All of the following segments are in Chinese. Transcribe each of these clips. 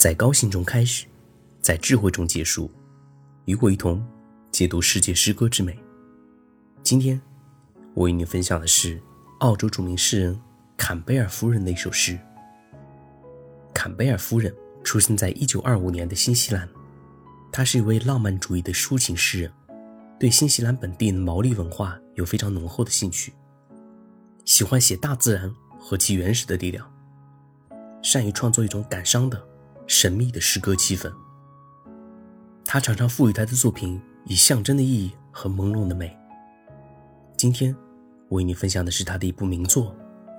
在高兴中开始，在智慧中结束。与我一同解读世界诗歌之美。今天我与你分享的是澳洲著名诗人坎贝尔夫人的一首诗。坎贝尔夫人出生在1925年的新西兰，她是一位浪漫主义的抒情诗人，对新西兰本地的毛利文化有非常浓厚的兴趣，喜欢写大自然和其原始的力量，善于创作一种感伤的、神秘的诗歌气氛。他常常赋予他的作品以象征的意义和朦胧的美。今天，我为你分享的是他的一部名作，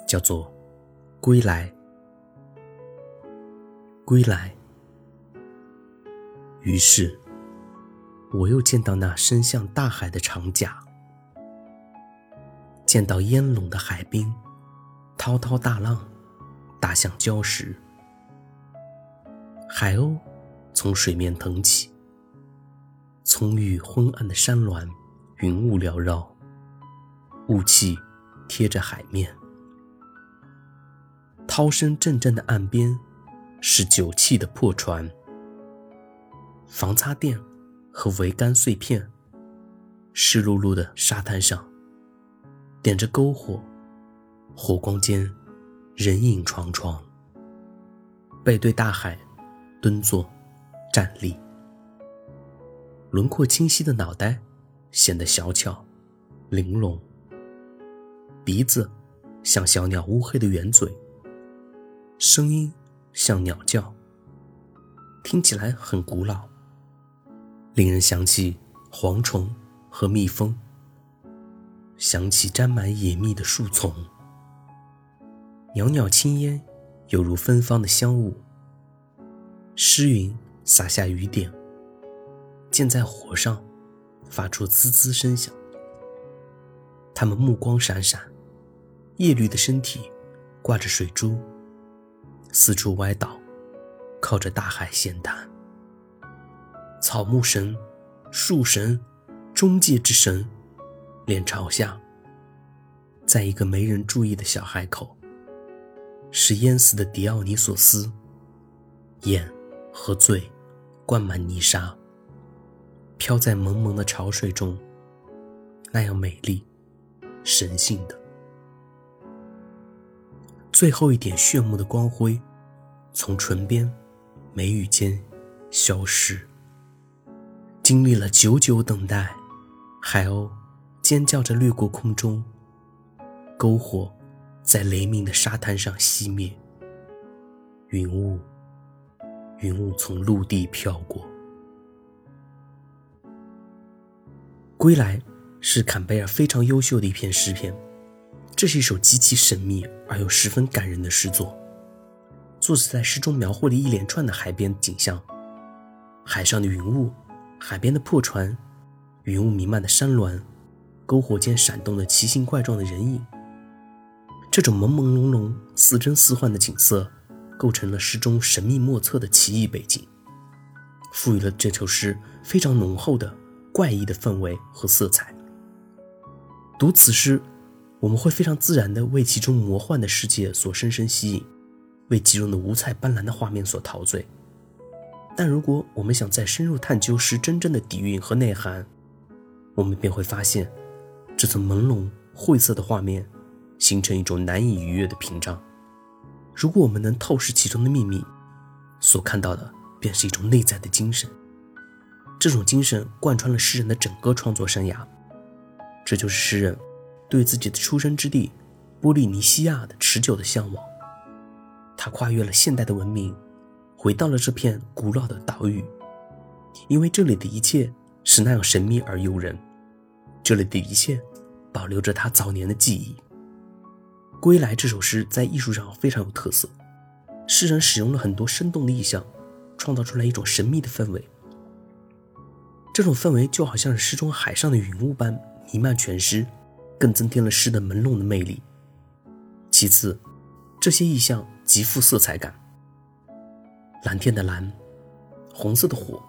叫做《归来》。归来。于是，我又见到那伸向大海的长甲，见到烟笼的海滨，滔滔大浪打向礁石，海鸥从水面腾起。葱郁昏暗的山峦，云雾缭绕，雾气贴着海面。涛声阵阵的岸边，是酒气的破船。防擦垫和桅杆碎片，湿漉漉的沙滩上，点着篝火，火光间人影幢幢。背对大海，蹲坐，站立。轮廓清晰的脑袋显得小巧、玲珑，鼻子像小鸟乌黑的圆嘴，声音像鸟叫，听起来很古老，令人想起蝗虫和蜜蜂，想起沾满野蜜的树丛，袅袅青烟犹如芬芳的香雾，湿云洒下雨点。溅在火上，发出滋滋声响。他们目光闪闪，叶绿的身体挂着水珠，四处歪倒，靠着大海闲谈。草木神、树神、中介之神，脸朝下，在一个没人注意的小海口，是淹死的迪奥尼索斯，眼和嘴灌满泥沙。飘在蒙蒙的潮水中，那样美丽、神性的。最后一点炫目的光辉，从唇边、眉宇间消失。经历了久久等待，海鸥尖叫着掠过空中，篝火在雷鸣的沙滩上熄灭。云雾，云雾从陆地飘过。归来是坎贝尔非常优秀的一篇诗篇，这是一首极其神秘而又十分感人的诗作。作者在诗中描绘了一连串的海边景象：海上的云雾、海边的破船、云雾弥漫的山峦、篝火间闪动的奇形怪状的人影。这种朦朦胧胧、似真似幻的景色，构成了诗中神秘莫测的奇异背景，赋予了这首诗非常浓厚的。怪异的氛围和色彩。读此诗，我们会非常自然地为其中魔幻的世界所深深吸引，为其中的五彩斑斓的画面所陶醉。但如果我们想再深入探究诗真正的底蕴和内涵，我们便会发现，这层朦胧晦涩的画面形成一种难以逾越的屏障。如果我们能透视其中的秘密，所看到的便是一种内在的精神。这种精神贯穿了诗人的整个创作生涯，这就是诗人对自己的出生之地波利尼西亚的持久的向往。他跨越了现代的文明，回到了这片古老的岛屿，因为这里的一切是那样神秘而诱人，这里的一切保留着他早年的记忆。《归来》这首诗在艺术上非常有特色，诗人使用了很多生动的意象，创造出来一种神秘的氛围。这种氛围就好像是诗中海上的云雾般弥漫全诗，更增添了诗的朦胧的魅力。其次，这些意象极富色彩感：蓝天的蓝，红色的火，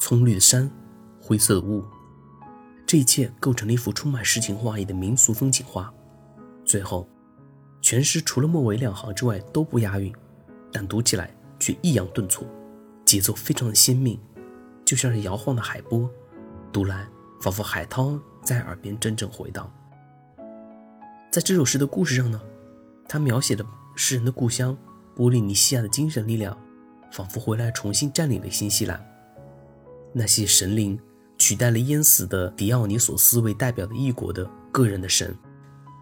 葱绿的山，灰色的雾，这一切构成了一幅充满诗情画意的民俗风景画。最后，全诗除了末尾两行之外都不押韵，但读起来却抑扬顿挫，节奏非常的鲜明，就像是摇晃的海波，读来仿佛海涛在耳边阵阵回荡。在这首诗的故事上呢，他描写的诗人的故乡波利尼西亚的精神力量，仿佛回来重新占领了新西兰。那些神灵取代了淹死的狄奥尼索斯为代表的异国的个人的神，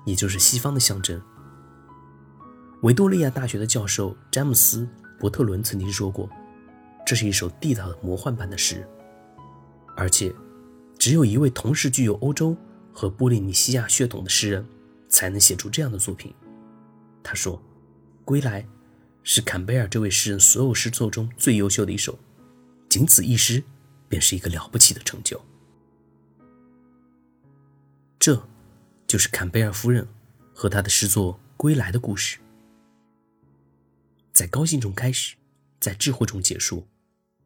也就是西方的象征。维多利亚大学的教授詹姆斯·伯特伦曾经说过：“这是一首地道的魔幻般的诗，而且只有一位同时具有欧洲和波利尼西亚血统的诗人。”才能写出这样的作品。他说：“归来是坎贝尔这位诗人所有诗作中最优秀的一首，仅此一诗便是一个了不起的成就。”这，就是坎贝尔夫人和他的诗作《归来》的故事。在高兴中开始，在智慧中结束。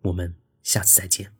我们下次再见。